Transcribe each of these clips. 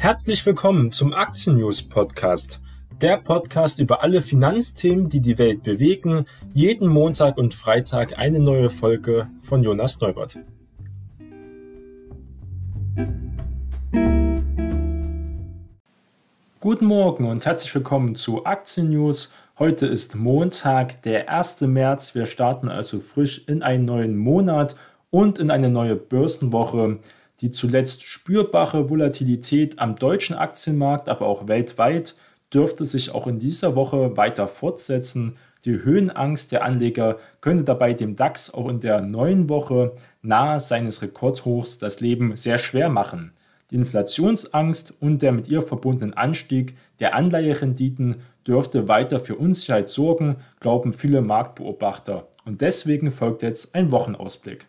Herzlich willkommen zum Aktien News Podcast. Der Podcast über alle Finanzthemen, die die Welt bewegen. Jeden Montag und Freitag eine neue Folge von Jonas Neubert. Guten Morgen und herzlich willkommen zu Aktien News. Heute ist Montag, der 1. März. Wir starten also frisch in einen neuen Monat und in eine neue Börsenwoche. Die zuletzt spürbare Volatilität am deutschen Aktienmarkt, aber auch weltweit, dürfte sich auch in dieser Woche weiter fortsetzen. Die Höhenangst der Anleger könnte dabei dem DAX auch in der neuen Woche nahe seines Rekordhochs das Leben sehr schwer machen. Die Inflationsangst und der mit ihr verbundene Anstieg der Anleiherenditen dürfte weiter für Unsicherheit sorgen, glauben viele Marktbeobachter. Und deswegen folgt jetzt ein Wochenausblick.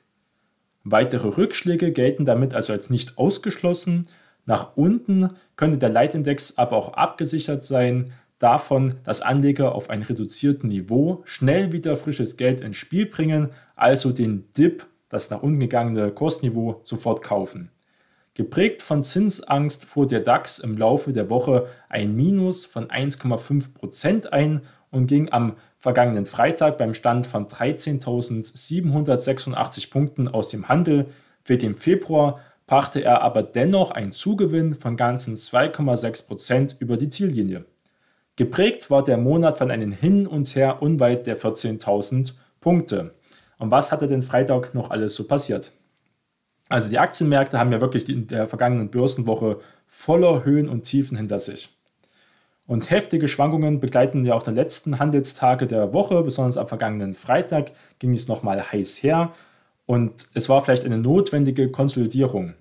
Weitere Rückschläge gelten damit also als nicht ausgeschlossen. Nach unten könnte der Leitindex aber auch abgesichert sein davon, dass Anleger auf einem reduzierten Niveau schnell wieder frisches Geld ins Spiel bringen, also den Dip, das nach unten gegangene Kursniveau, sofort kaufen. Geprägt von Zinsangst fuhr der DAX im Laufe der Woche ein Minus von 1,5% ein und ging am vergangenen Freitag beim Stand von 13.786 Punkten aus dem Handel. Für den Februar brachte er aber dennoch einen Zugewinn von ganzen 2,6% über die Ziellinie. Geprägt war der Monat von einem Hin und Her unweit der 14.000 Punkte. Und was hatte denn Freitag noch alles so passiert? Also die Aktienmärkte haben ja wirklich in der vergangenen Börsenwoche voller Höhen und Tiefen hinter sich. Und heftige Schwankungen begleiten ja auch die letzten Handelstage der Woche, besonders am vergangenen Freitag ging es nochmal heiß her und es war vielleicht eine notwendige Konsolidierung.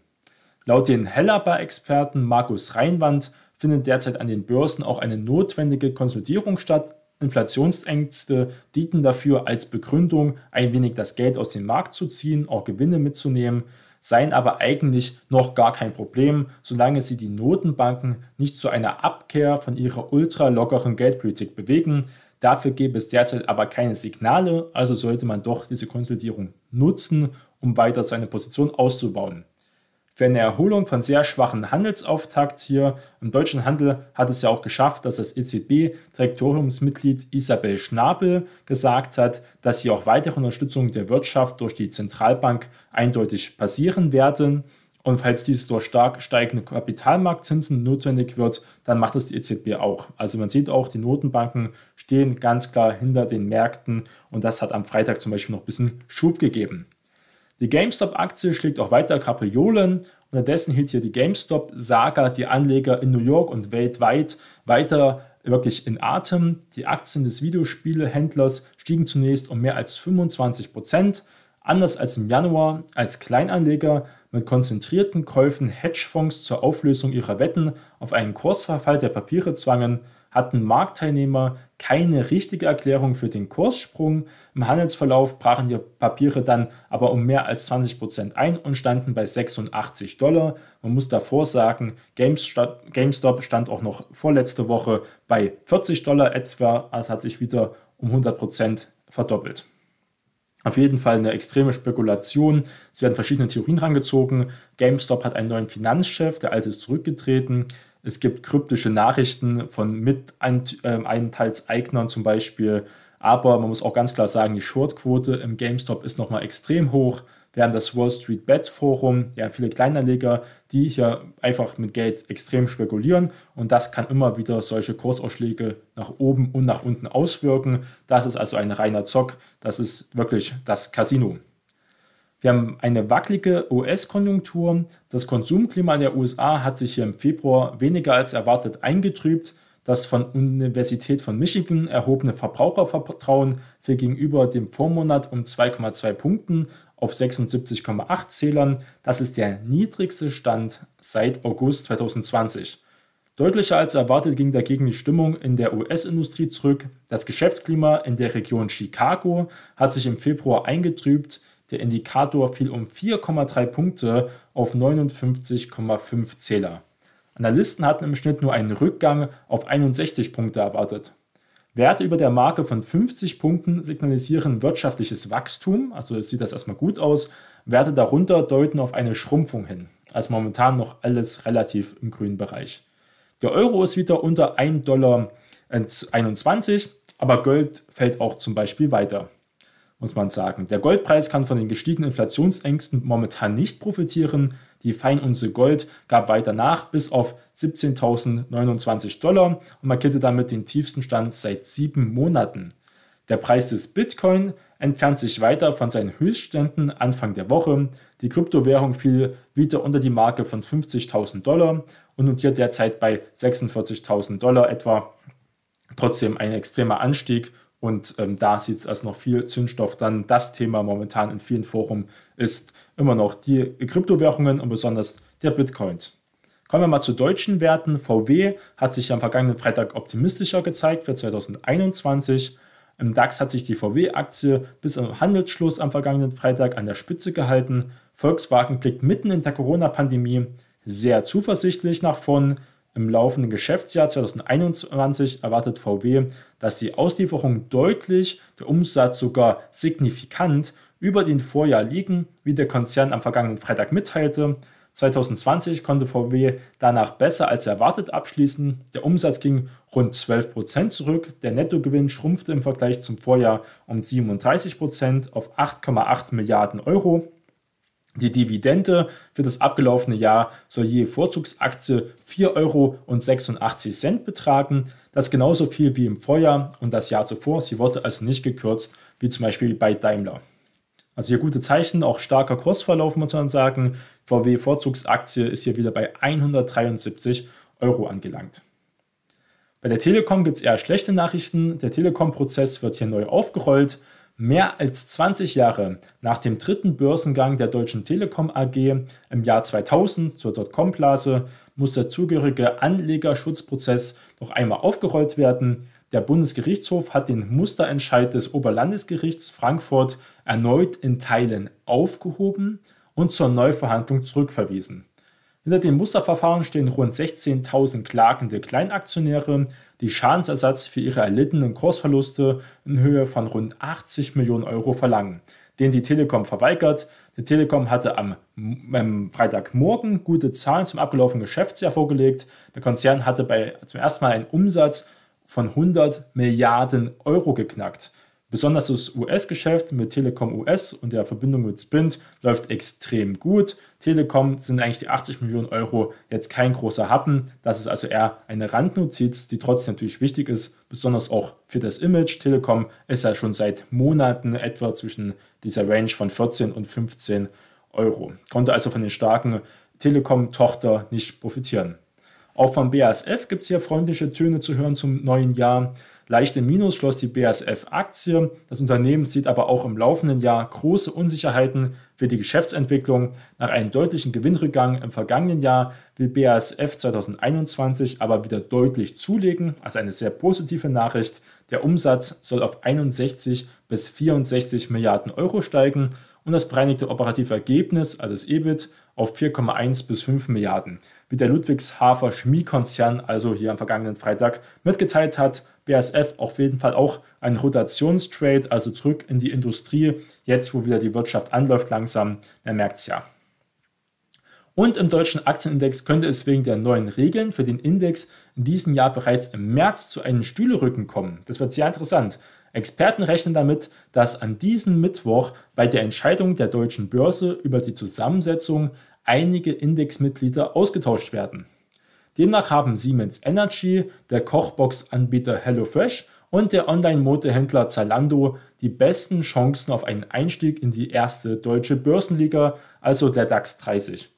Laut den Hellerbar-Experten Markus Reinwand findet derzeit an den Börsen auch eine notwendige Konsolidierung statt. Inflationsängste dienten dafür als Begründung, ein wenig das Geld aus dem Markt zu ziehen, auch Gewinne mitzunehmen seien aber eigentlich noch gar kein Problem, solange sie die Notenbanken nicht zu einer Abkehr von ihrer ultralockeren Geldpolitik bewegen. Dafür gäbe es derzeit aber keine Signale, also sollte man doch diese Konsolidierung nutzen, um weiter seine Position auszubauen. Für eine Erholung von sehr schwachen Handelsauftakt hier im deutschen Handel hat es ja auch geschafft, dass das EZB-Direktoriumsmitglied Isabel Schnabel gesagt hat, dass hier auch weitere Unterstützung der Wirtschaft durch die Zentralbank eindeutig passieren werden. Und falls dies durch stark steigende Kapitalmarktzinsen notwendig wird, dann macht es die EZB auch. Also man sieht auch, die Notenbanken stehen ganz klar hinter den Märkten und das hat am Freitag zum Beispiel noch ein bisschen Schub gegeben. Die GameStop-Aktie schlägt auch weiter Kapriolen. Unterdessen hielt hier die GameStop-Saga die Anleger in New York und weltweit weiter wirklich in Atem. Die Aktien des Videospielehändlers stiegen zunächst um mehr als 25 Prozent. Anders als im Januar, als Kleinanleger mit konzentrierten Käufen Hedgefonds zur Auflösung ihrer Wetten auf einen Kursverfall der Papiere zwangen, hatten Marktteilnehmer keine richtige Erklärung für den Kurssprung. Im Handelsverlauf brachen die Papiere dann aber um mehr als 20 Prozent ein und standen bei 86 Dollar. Man muss davor sagen, GameStop stand auch noch vorletzte Woche bei 40 Dollar etwa, also hat sich wieder um 100 Prozent verdoppelt. Auf jeden Fall eine extreme Spekulation. Es werden verschiedene Theorien rangezogen. GameStop hat einen neuen Finanzchef, der alte ist zurückgetreten. Es gibt kryptische Nachrichten von Miteinteilseignern ähm, zum Beispiel. Aber man muss auch ganz klar sagen, die Shortquote im GameStop ist nochmal extrem hoch. Wir haben das Wall Street Bet Forum, ja, viele Kleinanleger, die hier einfach mit Geld extrem spekulieren und das kann immer wieder solche Kursausschläge nach oben und nach unten auswirken. Das ist also ein reiner Zock, das ist wirklich das Casino. Wir haben eine wackelige US-Konjunktur. Das Konsumklima in der USA hat sich hier im Februar weniger als erwartet eingetrübt. Das von Universität von Michigan erhobene Verbrauchervertrauen fiel gegenüber dem Vormonat um 2,2 Punkten auf 76,8 Zählern. Das ist der niedrigste Stand seit August 2020. Deutlicher als erwartet ging dagegen die Stimmung in der US-Industrie zurück. Das Geschäftsklima in der Region Chicago hat sich im Februar eingetrübt. Der Indikator fiel um 4,3 Punkte auf 59,5 Zähler. Analysten hatten im Schnitt nur einen Rückgang auf 61 Punkte erwartet. Werte über der Marke von 50 Punkten signalisieren wirtschaftliches Wachstum, also sieht das erstmal gut aus. Werte darunter deuten auf eine Schrumpfung hin. Also momentan noch alles relativ im grünen Bereich. Der Euro ist wieder unter 1,21 Dollar, aber Gold fällt auch zum Beispiel weiter, muss man sagen. Der Goldpreis kann von den gestiegenen Inflationsängsten momentan nicht profitieren. Die Feinunze Gold gab weiter nach bis auf 17.029 Dollar und markierte damit den tiefsten Stand seit sieben Monaten. Der Preis des Bitcoin entfernt sich weiter von seinen Höchstständen Anfang der Woche. Die Kryptowährung fiel wieder unter die Marke von 50.000 Dollar und notiert derzeit bei 46.000 Dollar etwa. Trotzdem ein extremer Anstieg und ähm, da sieht es als noch viel Zündstoff. Dann das Thema momentan in vielen Foren ist immer noch die Kryptowährungen und besonders der Bitcoin. Kommen wir mal zu deutschen Werten. VW hat sich am vergangenen Freitag optimistischer gezeigt für 2021. Im DAX hat sich die VW-Aktie bis zum Handelsschluss am vergangenen Freitag an der Spitze gehalten. Volkswagen blickt mitten in der Corona-Pandemie sehr zuversichtlich nach vorn. Im laufenden Geschäftsjahr 2021 erwartet VW, dass die Auslieferungen deutlich, der Umsatz sogar signifikant über den Vorjahr liegen, wie der Konzern am vergangenen Freitag mitteilte. 2020 konnte VW danach besser als erwartet abschließen. Der Umsatz ging rund 12 Prozent zurück. Der Nettogewinn schrumpfte im Vergleich zum Vorjahr um 37 Prozent auf 8,8 Milliarden Euro. Die Dividende für das abgelaufene Jahr soll je Vorzugsaktie 4,86 Euro betragen. Das ist genauso viel wie im Vorjahr und das Jahr zuvor. Sie wurde also nicht gekürzt, wie zum Beispiel bei Daimler. Also hier gute Zeichen, auch starker Kursverlauf muss man sagen. VW Vorzugsaktie ist hier wieder bei 173 Euro angelangt. Bei der Telekom gibt es eher schlechte Nachrichten. Der Telekom-Prozess wird hier neu aufgerollt. Mehr als 20 Jahre nach dem dritten Börsengang der Deutschen Telekom AG im Jahr 2000 zur Dotcom-Blase muss der zugehörige Anlegerschutzprozess noch einmal aufgerollt werden. Der Bundesgerichtshof hat den Musterentscheid des Oberlandesgerichts Frankfurt erneut in Teilen aufgehoben und zur Neuverhandlung zurückverwiesen. Hinter dem Musterverfahren stehen rund 16.000 klagende Kleinaktionäre, die Schadensersatz für ihre erlittenen Kursverluste in Höhe von rund 80 Millionen Euro verlangen, den die Telekom verweigert. Die Telekom hatte am, am Freitagmorgen gute Zahlen zum abgelaufenen Geschäftsjahr vorgelegt. Der Konzern hatte bei, zum ersten Mal einen Umsatz von 100 Milliarden Euro geknackt. Besonders das US-Geschäft mit Telekom US und der Verbindung mit Sprint läuft extrem gut. Telekom sind eigentlich die 80 Millionen Euro jetzt kein großer Happen. Das ist also eher eine Randnotiz, die trotzdem natürlich wichtig ist, besonders auch für das Image. Telekom ist ja schon seit Monaten etwa zwischen dieser Range von 14 und 15 Euro. Konnte also von den starken Telekom-Tochter nicht profitieren. Auch vom BASF gibt es hier freundliche Töne zu hören zum neuen Jahr. Leicht im Minus schloss die BASF-Aktie. Das Unternehmen sieht aber auch im laufenden Jahr große Unsicherheiten für die Geschäftsentwicklung. Nach einem deutlichen Gewinnrückgang im vergangenen Jahr will BASF 2021 aber wieder deutlich zulegen. Also eine sehr positive Nachricht. Der Umsatz soll auf 61 bis 64 Milliarden Euro steigen und das bereinigte operative Ergebnis, also das EBIT, auf 4,1 bis 5 Milliarden. Wie der Ludwigshafer Chemiekonzern also hier am vergangenen Freitag mitgeteilt hat, BASF auf jeden Fall auch ein Rotationstrade, also zurück in die Industrie, jetzt wo wieder die Wirtschaft anläuft langsam, man merkt es ja. Und im deutschen Aktienindex könnte es wegen der neuen Regeln für den Index in diesem Jahr bereits im März zu einem Stühlerücken kommen. Das wird sehr interessant. Experten rechnen damit, dass an diesem Mittwoch bei der Entscheidung der deutschen Börse über die Zusammensetzung einige Indexmitglieder ausgetauscht werden. Demnach haben Siemens Energy, der Kochbox-Anbieter HelloFresh und der Online-Modehändler Zalando die besten Chancen auf einen Einstieg in die erste deutsche Börsenliga, also der DAX 30.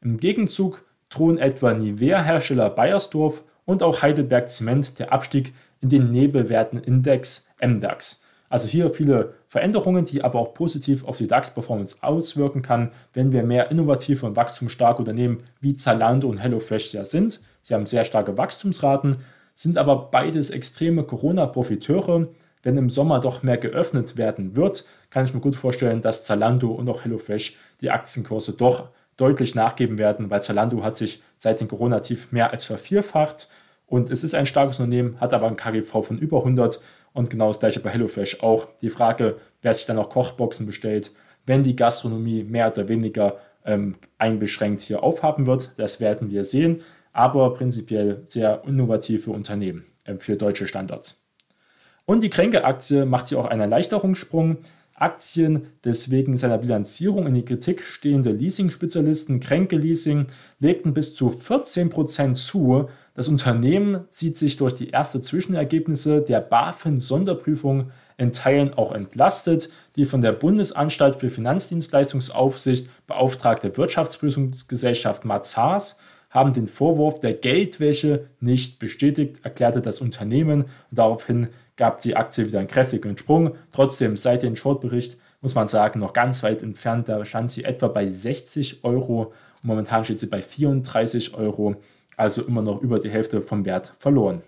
Im Gegenzug drohen etwa Nivea-Hersteller Bayersdorf und auch Heidelberg Zement der Abstieg in den Nebelwertenindex MDAX. Also hier viele Veränderungen, die aber auch positiv auf die DAX-Performance auswirken kann, wenn wir mehr innovative und wachstumsstarke Unternehmen wie Zalando und HelloFresh ja sind. Sie haben sehr starke Wachstumsraten, sind aber beides extreme Corona-Profiteure. Wenn im Sommer doch mehr geöffnet werden wird, kann ich mir gut vorstellen, dass Zalando und auch HelloFresh die Aktienkurse doch deutlich nachgeben werden, weil Zalando hat sich seit dem Corona-Tief mehr als vervierfacht und es ist ein starkes Unternehmen, hat aber ein KGV von über 100 und genau das gleiche bei HelloFresh auch. Die Frage, wer sich dann auch Kochboxen bestellt, wenn die Gastronomie mehr oder weniger ähm, einbeschränkt hier aufhaben wird. Das werden wir sehen, aber prinzipiell sehr innovative Unternehmen äh, für deutsche Standards. Und die Kränke-Aktie macht hier auch einen Erleichterungssprung. Aktien des wegen seiner Bilanzierung in die Kritik stehende Leasing-Spezialisten Kränke Leasing legten bis zu 14% zu. Das Unternehmen sieht sich durch die ersten Zwischenergebnisse der BaFin-Sonderprüfung in Teilen auch entlastet. Die von der Bundesanstalt für Finanzdienstleistungsaufsicht beauftragte Wirtschaftsprüfungsgesellschaft Mazars haben den Vorwurf der Geldwäsche nicht bestätigt, erklärte das Unternehmen. daraufhin gab die Aktie wieder einen kräftigen Sprung. Trotzdem, seit dem Shortbericht muss man sagen, noch ganz weit entfernt. Da stand sie etwa bei 60 Euro. Und momentan steht sie bei 34 Euro, also immer noch über die Hälfte vom Wert verloren.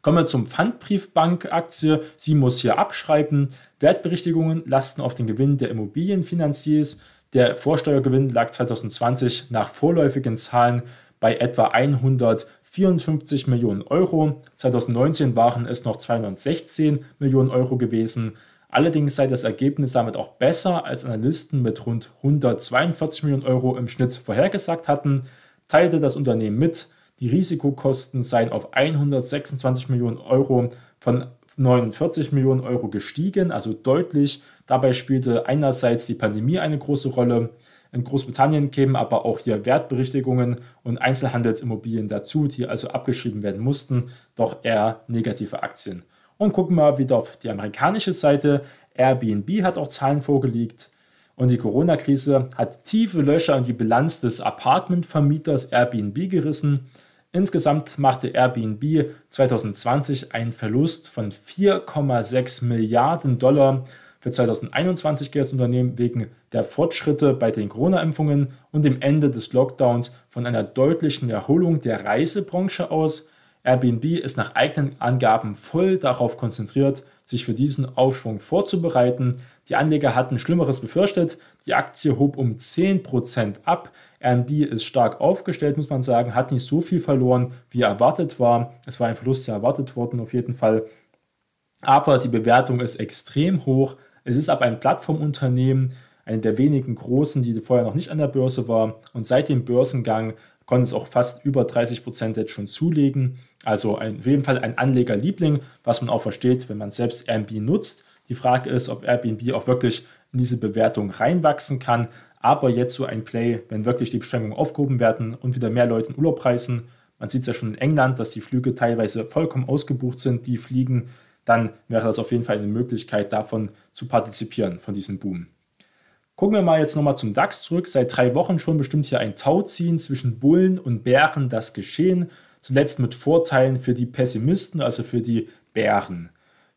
Kommen wir zum Pfandbriefbank-Aktie. Sie muss hier abschreiben. Wertberichtigungen lasten auf den Gewinn der Immobilienfinanziers. Der Vorsteuergewinn lag 2020 nach vorläufigen Zahlen bei etwa 100 54 Millionen Euro. 2019 waren es noch 216 Millionen Euro gewesen. Allerdings sei das Ergebnis damit auch besser, als Analysten mit rund 142 Millionen Euro im Schnitt vorhergesagt hatten, teilte das Unternehmen mit, die Risikokosten seien auf 126 Millionen Euro von 49 Millionen Euro gestiegen, also deutlich. Dabei spielte einerseits die Pandemie eine große Rolle, in Großbritannien kämen aber auch hier Wertberichtigungen und Einzelhandelsimmobilien dazu, die also abgeschrieben werden mussten, doch eher negative Aktien. Und gucken wir wieder auf die amerikanische Seite. Airbnb hat auch Zahlen vorgelegt. Und die Corona-Krise hat tiefe Löcher in die Bilanz des Apartmentvermieters Airbnb gerissen. Insgesamt machte Airbnb 2020 einen Verlust von 4,6 Milliarden Dollar für 2021 geht das Unternehmen wegen der Fortschritte bei den Corona-Impfungen und dem Ende des Lockdowns von einer deutlichen Erholung der Reisebranche aus. Airbnb ist nach eigenen Angaben voll darauf konzentriert, sich für diesen Aufschwung vorzubereiten. Die Anleger hatten Schlimmeres befürchtet. Die Aktie hob um 10% ab. Airbnb ist stark aufgestellt, muss man sagen, hat nicht so viel verloren, wie erwartet war. Es war ein Verlust, der erwartet worden auf jeden Fall. Aber die Bewertung ist extrem hoch. Es ist aber ein Plattformunternehmen, eine der wenigen großen, die vorher noch nicht an der Börse war. Und seit dem Börsengang konnte es auch fast über 30 Prozent jetzt schon zulegen. Also ein, auf jeden Fall ein Anlegerliebling, was man auch versteht, wenn man selbst Airbnb nutzt. Die Frage ist, ob Airbnb auch wirklich in diese Bewertung reinwachsen kann. Aber jetzt so ein Play, wenn wirklich die Beschränkungen aufgehoben werden und wieder mehr Leute in Urlaub reisen. Man sieht es ja schon in England, dass die Flüge teilweise vollkommen ausgebucht sind, die fliegen dann wäre das auf jeden Fall eine Möglichkeit, davon zu partizipieren, von diesem Boom. Gucken wir mal jetzt nochmal zum DAX zurück. Seit drei Wochen schon bestimmt hier ein Tauziehen zwischen Bullen und Bären das Geschehen. Zuletzt mit Vorteilen für die Pessimisten, also für die Bären.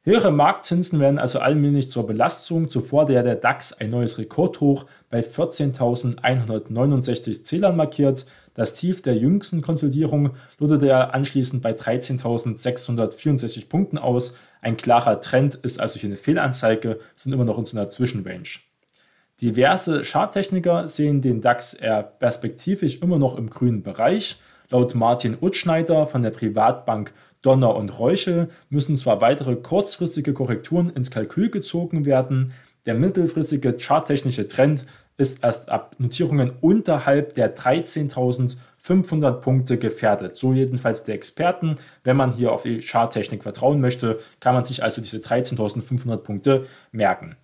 Höhere Marktzinsen werden also allmählich zur Belastung. Zuvor der, der DAX ein neues Rekordhoch bei 14.169 Zählern markiert. Das Tief der jüngsten Konsolidierung loderte er anschließend bei 13.664 Punkten aus. Ein klarer Trend ist also hier eine Fehlanzeige, sind immer noch in so einer Zwischenrange. Diverse Charttechniker sehen den DAX eher perspektivisch immer noch im grünen Bereich. Laut Martin Utschneider von der Privatbank Donner und Räuche müssen zwar weitere kurzfristige Korrekturen ins Kalkül gezogen werden, der mittelfristige charttechnische Trend ist erst ab Notierungen unterhalb der 13.500 Punkte gefährdet. So jedenfalls der Experten. Wenn man hier auf die Charttechnik vertrauen möchte, kann man sich also diese 13.500 Punkte merken.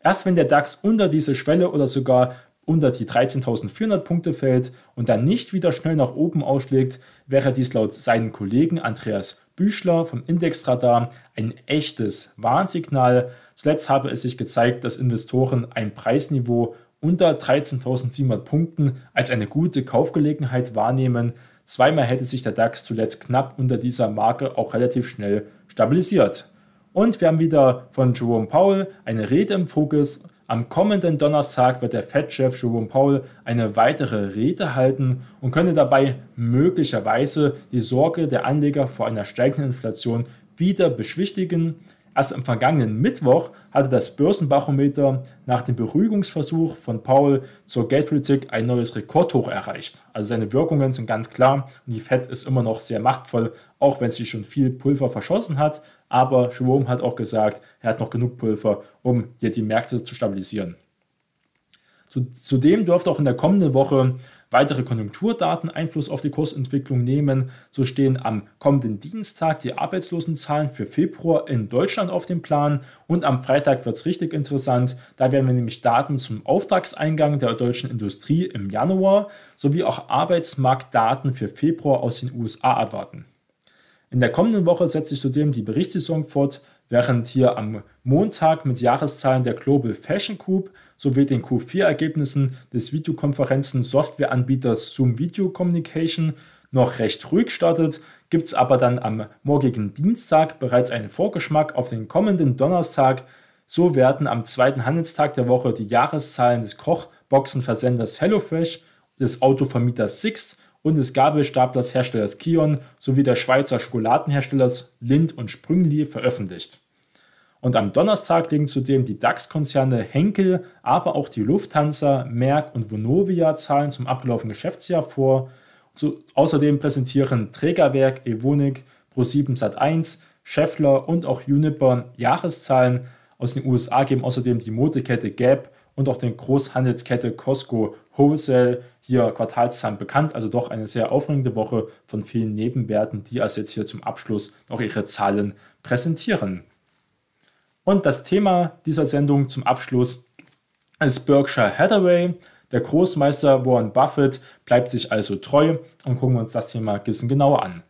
Erst wenn der DAX unter diese Schwelle oder sogar unter die 13.400 Punkte fällt und dann nicht wieder schnell nach oben ausschlägt, wäre dies laut seinen Kollegen Andreas Büchler vom Indexradar ein echtes Warnsignal. Zuletzt habe es sich gezeigt, dass Investoren ein Preisniveau unter 13.700 Punkten als eine gute Kaufgelegenheit wahrnehmen. Zweimal hätte sich der DAX zuletzt knapp unter dieser Marke auch relativ schnell stabilisiert. Und wir haben wieder von Jerome Powell eine Rede im Fokus am kommenden Donnerstag wird der Fed-Chef Jerome Powell eine weitere Rede halten und könnte dabei möglicherweise die Sorge der Anleger vor einer steigenden Inflation wieder beschwichtigen. Erst am vergangenen Mittwoch hatte das Börsenbarometer nach dem Beruhigungsversuch von Powell zur Geldpolitik ein neues Rekordhoch erreicht. Also seine Wirkungen sind ganz klar und die Fed ist immer noch sehr machtvoll, auch wenn sie schon viel Pulver verschossen hat aber Jerome hat auch gesagt, er hat noch genug Pulver, um hier die Märkte zu stabilisieren. Zudem dürfte auch in der kommenden Woche weitere Konjunkturdaten Einfluss auf die Kursentwicklung nehmen. So stehen am kommenden Dienstag die Arbeitslosenzahlen für Februar in Deutschland auf dem Plan und am Freitag wird es richtig interessant. Da werden wir nämlich Daten zum Auftragseingang der deutschen Industrie im Januar sowie auch Arbeitsmarktdaten für Februar aus den USA erwarten. In der kommenden Woche setzt sich zudem die Berichtssaison fort, während hier am Montag mit Jahreszahlen der Global Fashion Group sowie den Q4-Ergebnissen des Videokonferenzen-Softwareanbieters Zoom Video Communication noch recht ruhig startet, gibt es aber dann am morgigen Dienstag bereits einen Vorgeschmack auf den kommenden Donnerstag. So werden am zweiten Handelstag der Woche die Jahreszahlen des Kochboxenversenders HelloFresh, des Autovermieters Sixt und des Gabelstaplers Herstellers Kion sowie der Schweizer Schokoladenherstellers Lind und Sprüngli veröffentlicht. Und am Donnerstag legen zudem die DAX-Konzerne Henkel, aber auch die Lufthansa, Merck und Vonovia Zahlen zum abgelaufenen Geschäftsjahr vor. So, außerdem präsentieren Trägerwerk, Evonik, Pro7 Sat1, Scheffler und auch Uniper Jahreszahlen. Aus den USA geben außerdem die Modekette Gap und auch die Großhandelskette Costco Wholesale hier Quartalszahlen bekannt. Also doch eine sehr aufregende Woche von vielen Nebenwerten, die als jetzt hier zum Abschluss noch ihre Zahlen präsentieren. Und das Thema dieser Sendung zum Abschluss ist Berkshire Hathaway. Der Großmeister Warren Buffett bleibt sich also treu und gucken wir uns das Thema bisschen genauer an.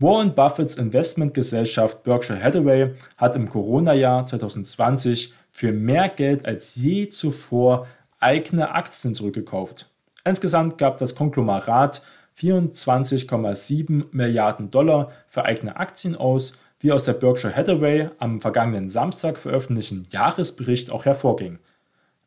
Warren Buffetts Investmentgesellschaft Berkshire Hathaway hat im Corona-Jahr 2020 für mehr Geld als je zuvor eigene Aktien zurückgekauft. Insgesamt gab das Konglomerat 24,7 Milliarden Dollar für eigene Aktien aus wie aus der Berkshire Hathaway am vergangenen Samstag veröffentlichten Jahresbericht auch hervorging.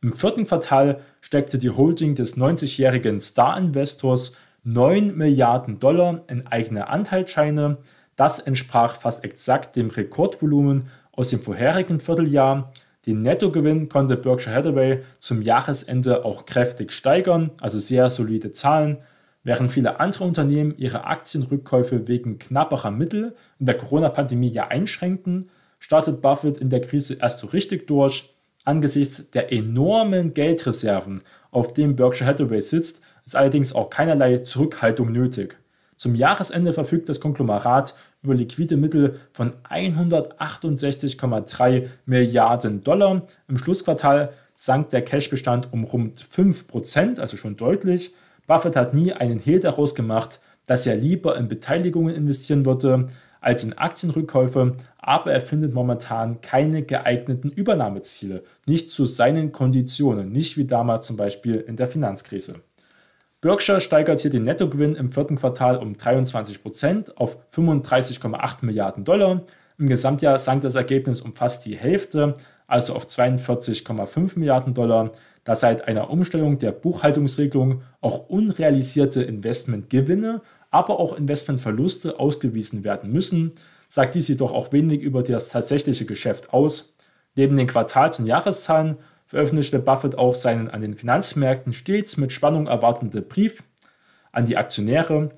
Im vierten Quartal steckte die Holding des 90-jährigen Star-Investors 9 Milliarden Dollar in eigene Anteilsscheine. Das entsprach fast exakt dem Rekordvolumen aus dem vorherigen Vierteljahr. Den Nettogewinn konnte Berkshire Hathaway zum Jahresende auch kräftig steigern, also sehr solide Zahlen. Während viele andere Unternehmen ihre Aktienrückkäufe wegen knapperer Mittel in der Corona-Pandemie ja einschränkten, startet Buffett in der Krise erst so richtig durch. Angesichts der enormen Geldreserven, auf denen Berkshire Hathaway sitzt, ist allerdings auch keinerlei Zurückhaltung nötig. Zum Jahresende verfügt das Konglomerat über liquide Mittel von 168,3 Milliarden Dollar. Im Schlussquartal sank der Cashbestand um rund 5%, also schon deutlich. Buffett hat nie einen Hehl daraus gemacht, dass er lieber in Beteiligungen investieren würde als in Aktienrückkäufe, aber er findet momentan keine geeigneten Übernahmeziele, nicht zu seinen Konditionen, nicht wie damals zum Beispiel in der Finanzkrise. Berkshire steigert hier den Nettogewinn im vierten Quartal um 23% auf 35,8 Milliarden Dollar. Im Gesamtjahr sank das Ergebnis um fast die Hälfte, also auf 42,5 Milliarden Dollar da seit einer Umstellung der Buchhaltungsregelung auch unrealisierte Investmentgewinne, aber auch Investmentverluste ausgewiesen werden müssen, sagt dies jedoch auch wenig über das tatsächliche Geschäft aus. Neben den Quartals- und Jahreszahlen veröffentlichte Buffett auch seinen an den Finanzmärkten stets mit Spannung erwartenden Brief an die Aktionäre.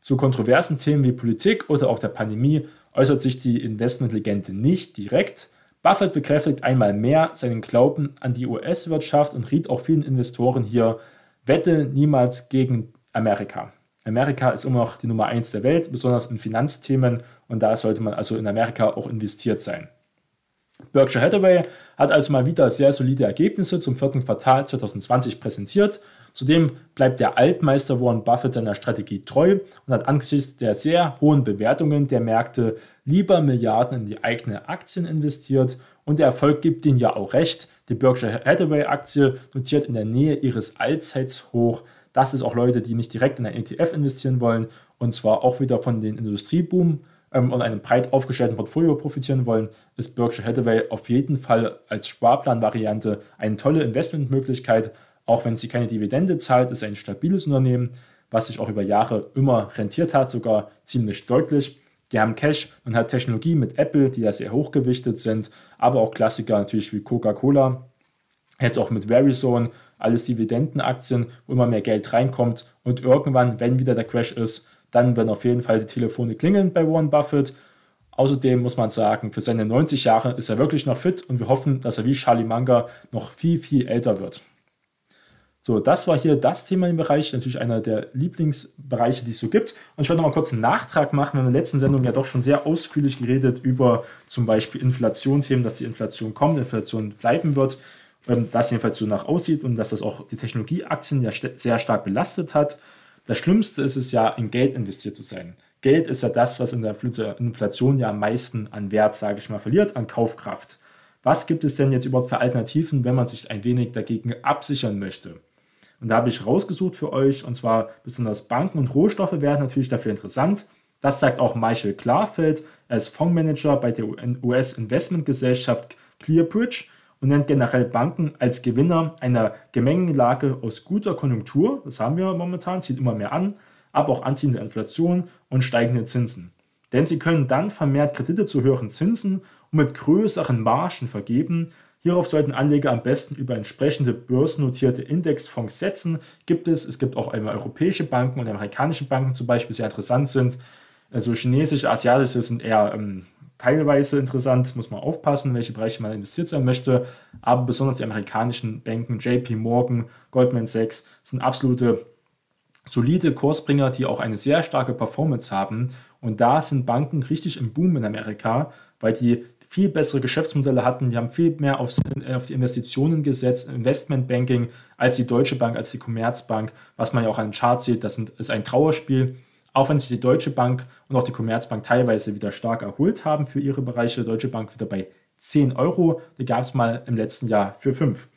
Zu kontroversen Themen wie Politik oder auch der Pandemie äußert sich die Investmentlegende nicht direkt, Buffett bekräftigt einmal mehr seinen Glauben an die US-Wirtschaft und riet auch vielen Investoren hier, wette niemals gegen Amerika. Amerika ist immer noch die Nummer eins der Welt, besonders in Finanzthemen und da sollte man also in Amerika auch investiert sein. Berkshire Hathaway hat also mal wieder sehr solide Ergebnisse zum vierten Quartal 2020 präsentiert. Zudem bleibt der Altmeister Warren Buffett seiner Strategie treu und hat angesichts der sehr hohen Bewertungen der Märkte lieber Milliarden in die eigene Aktien investiert und der Erfolg gibt ihnen ja auch recht. Die Berkshire Hathaway Aktie notiert in der Nähe ihres Allzeitshoch. Das ist auch Leute, die nicht direkt in ein ETF investieren wollen und zwar auch wieder von den Industrieboom ähm, und einem breit aufgestellten Portfolio profitieren wollen, ist Berkshire Hathaway auf jeden Fall als Sparplan-Variante eine tolle Investmentmöglichkeit. Auch wenn sie keine Dividende zahlt, ist ein stabiles Unternehmen, was sich auch über Jahre immer rentiert hat, sogar ziemlich deutlich. Die haben Cash und hat Technologie mit Apple, die ja sehr hochgewichtet sind, aber auch Klassiker natürlich wie Coca-Cola. Jetzt auch mit Verizon, alles Dividendenaktien, wo immer mehr Geld reinkommt und irgendwann, wenn wieder der Crash ist, dann werden auf jeden Fall die Telefone klingeln bei Warren Buffett. Außerdem muss man sagen, für seine 90 Jahre ist er wirklich noch fit und wir hoffen, dass er wie Charlie Munger noch viel, viel älter wird. So, das war hier das Thema im Bereich, natürlich einer der Lieblingsbereiche, die es so gibt. Und ich wollte noch mal kurz einen Nachtrag machen. In der letzten Sendung ja doch schon sehr ausführlich geredet über zum Beispiel Inflation-Themen, dass die Inflation kommt, Inflation bleiben wird, ähm, das jedenfalls so nach aussieht und dass das auch die Technologieaktien ja sehr stark belastet hat. Das Schlimmste ist es ja, in Geld investiert zu sein. Geld ist ja das, was in der Inflation ja am meisten an Wert, sage ich mal, verliert, an Kaufkraft. Was gibt es denn jetzt überhaupt für Alternativen, wenn man sich ein wenig dagegen absichern möchte? Und da habe ich rausgesucht für euch, und zwar besonders Banken und Rohstoffe werden natürlich dafür interessant. Das sagt auch Michael Klarfeld. Er ist Fondsmanager bei der US-Investmentgesellschaft ClearBridge und nennt generell Banken als Gewinner einer Gemengenlage aus guter Konjunktur. Das haben wir momentan, zieht immer mehr an, aber auch anziehende Inflation und steigende Zinsen. Denn sie können dann vermehrt Kredite zu höheren Zinsen und mit größeren Margen vergeben, Hierauf sollten Anleger am besten über entsprechende börsennotierte Indexfonds setzen. Gibt es, es gibt auch einmal europäische Banken und amerikanische Banken zum Beispiel, sehr interessant sind. Also chinesische, asiatische sind eher ähm, teilweise interessant, muss man aufpassen, welche Bereiche man investiert sein möchte. Aber besonders die amerikanischen Banken, JP Morgan, Goldman Sachs, sind absolute solide Kursbringer, die auch eine sehr starke Performance haben. Und da sind Banken richtig im Boom in Amerika, weil die viel bessere Geschäftsmodelle hatten. Die haben viel mehr auf, auf die Investitionen gesetzt, Investmentbanking, als die Deutsche Bank, als die Commerzbank, was man ja auch an den Charts sieht. Das ist ein Trauerspiel. Auch wenn sich die Deutsche Bank und auch die Commerzbank teilweise wieder stark erholt haben für ihre Bereiche. Deutsche Bank wieder bei 10 Euro. Die gab es mal im letzten Jahr für 5.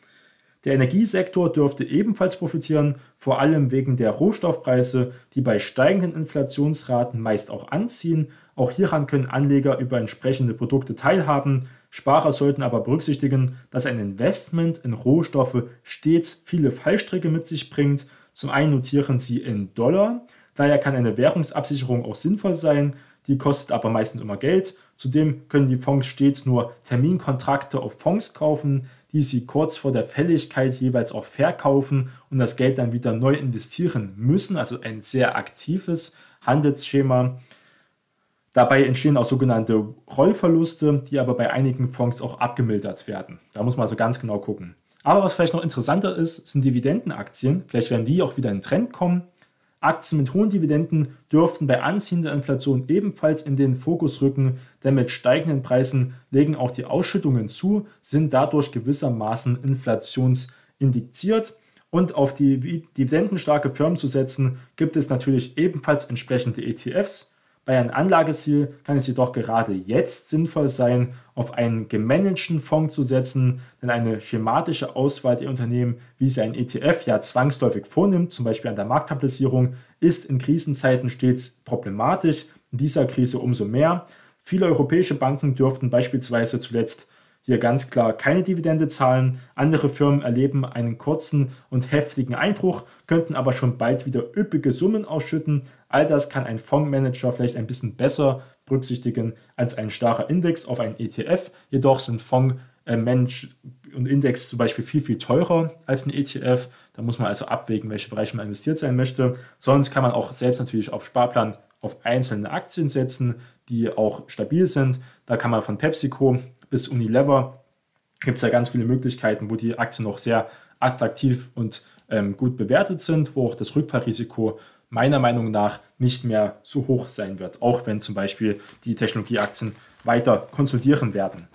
Der Energiesektor dürfte ebenfalls profitieren, vor allem wegen der Rohstoffpreise, die bei steigenden Inflationsraten meist auch anziehen auch hieran können Anleger über entsprechende Produkte teilhaben. Sparer sollten aber berücksichtigen, dass ein Investment in Rohstoffe stets viele Fallstricke mit sich bringt. Zum einen notieren sie in Dollar, daher kann eine Währungsabsicherung auch sinnvoll sein, die kostet aber meistens immer Geld. Zudem können die Fonds stets nur Terminkontrakte auf Fonds kaufen, die sie kurz vor der Fälligkeit jeweils auch verkaufen und das Geld dann wieder neu investieren müssen. Also ein sehr aktives Handelsschema. Dabei entstehen auch sogenannte Rollverluste, die aber bei einigen Fonds auch abgemildert werden. Da muss man also ganz genau gucken. Aber was vielleicht noch interessanter ist, sind Dividendenaktien. Vielleicht werden die auch wieder in den Trend kommen. Aktien mit hohen Dividenden dürften bei anziehender Inflation ebenfalls in den Fokus rücken, denn mit steigenden Preisen legen auch die Ausschüttungen zu, sind dadurch gewissermaßen inflationsindiziert. Und auf die dividendenstarke Firmen zu setzen, gibt es natürlich ebenfalls entsprechende ETFs. Bei einem Anlageziel kann es jedoch gerade jetzt sinnvoll sein, auf einen gemanagten Fonds zu setzen, denn eine schematische Auswahl der Unternehmen, wie sie ein ETF ja zwangsläufig vornimmt, zum Beispiel an der Marktkapitalisierung, ist in Krisenzeiten stets problematisch, in dieser Krise umso mehr. Viele europäische Banken dürften beispielsweise zuletzt hier ganz klar keine Dividende zahlen. Andere Firmen erleben einen kurzen und heftigen Einbruch, könnten aber schon bald wieder üppige Summen ausschütten. All das kann ein Fondsmanager vielleicht ein bisschen besser berücksichtigen als ein starrer Index auf einen ETF. Jedoch sind Fondsmanage und Index zum Beispiel viel, viel teurer als ein ETF. Da muss man also abwägen, welche Bereiche man investiert sein möchte. Sonst kann man auch selbst natürlich auf Sparplan auf einzelne Aktien setzen, die auch stabil sind. Da kann man von PepsiCo bis Unilever gibt es ja ganz viele Möglichkeiten, wo die Aktien noch sehr attraktiv und ähm, gut bewertet sind, wo auch das Rückfallrisiko meiner Meinung nach nicht mehr so hoch sein wird, auch wenn zum Beispiel die Technologieaktien weiter konsolidieren werden.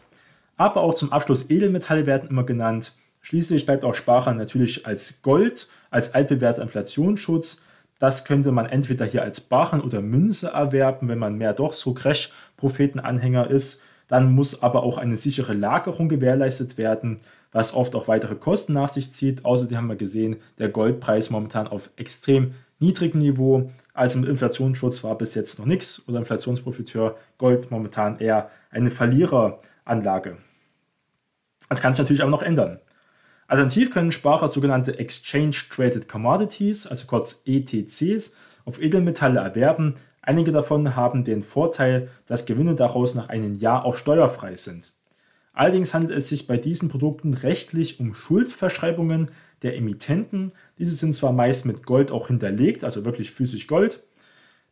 Aber auch zum Abschluss Edelmetalle werden immer genannt. Schließlich bleibt auch Sparer natürlich als Gold, als altbewährter Inflationsschutz. Das könnte man entweder hier als Barren oder Münze erwerben, wenn man mehr doch so Crash-Prophetenanhänger ist. Dann muss aber auch eine sichere Lagerung gewährleistet werden, was oft auch weitere Kosten nach sich zieht. Außerdem haben wir gesehen, der Goldpreis momentan auf extrem niedrigem Niveau. Also mit Inflationsschutz war bis jetzt noch nichts oder Inflationsprofiteur Gold momentan eher eine Verliereranlage. Das kann sich natürlich auch noch ändern. Alternativ können Sparer sogenannte Exchange Traded Commodities, also kurz ETCs, auf Edelmetalle erwerben, Einige davon haben den Vorteil, dass Gewinne daraus nach einem Jahr auch steuerfrei sind. Allerdings handelt es sich bei diesen Produkten rechtlich um Schuldverschreibungen der Emittenten. Diese sind zwar meist mit Gold auch hinterlegt, also wirklich physisch Gold,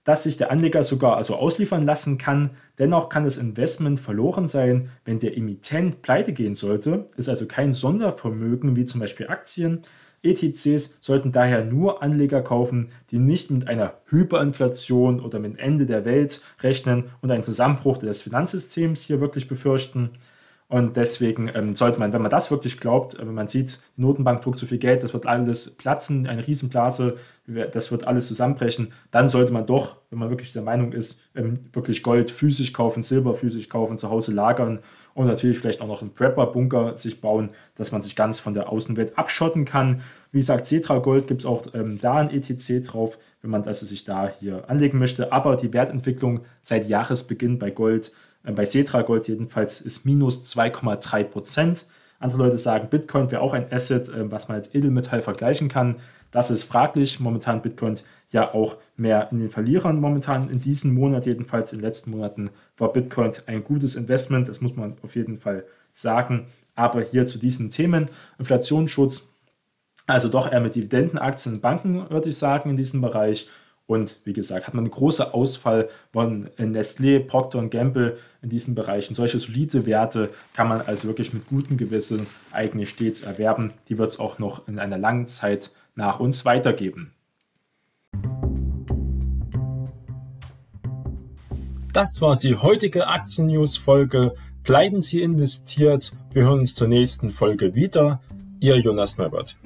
dass sich der Anleger sogar also ausliefern lassen kann. Dennoch kann das Investment verloren sein, wenn der Emittent pleite gehen sollte, ist also kein Sondervermögen wie zum Beispiel Aktien. ETCs sollten daher nur Anleger kaufen, die nicht mit einer Hyperinflation oder mit Ende der Welt rechnen und einen Zusammenbruch des Finanzsystems hier wirklich befürchten. Und deswegen ähm, sollte man, wenn man das wirklich glaubt, wenn man sieht, die Notenbank druckt zu viel Geld, das wird alles platzen, eine Riesenblase, das wird alles zusammenbrechen, dann sollte man doch, wenn man wirklich der Meinung ist, ähm, wirklich Gold physisch kaufen, Silber physisch kaufen, zu Hause lagern und natürlich vielleicht auch noch einen Prepper-Bunker sich bauen, dass man sich ganz von der Außenwelt abschotten kann. Wie gesagt, Cetra Gold gibt es auch ähm, da ein ETC drauf, wenn man also sich da hier anlegen möchte. Aber die Wertentwicklung seit Jahresbeginn bei Gold bei Cetra Gold jedenfalls ist minus 2,3 Prozent. Andere Leute sagen, Bitcoin wäre auch ein Asset, äh, was man als Edelmetall vergleichen kann. Das ist fraglich. Momentan Bitcoin ja auch mehr in den Verlierern. Momentan in diesem Monat, jedenfalls in den letzten Monaten, war Bitcoin ein gutes Investment. Das muss man auf jeden Fall sagen. Aber hier zu diesen Themen, Inflationsschutz, also doch eher mit Dividendenaktien und Banken, würde ich sagen, in diesem Bereich. Und wie gesagt, hat man einen großen Ausfall von Nestlé, Procter Gamble in diesen Bereichen. Solche solide Werte kann man also wirklich mit gutem Gewissen eigentlich stets erwerben. Die wird es auch noch in einer langen Zeit nach uns weitergeben. Das war die heutige Aktien-News-Folge. Bleiben Sie investiert. Wir hören uns zur nächsten Folge wieder. Ihr Jonas Neubert.